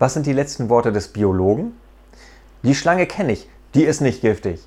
Was sind die letzten Worte des Biologen? Die Schlange kenne ich, die ist nicht giftig.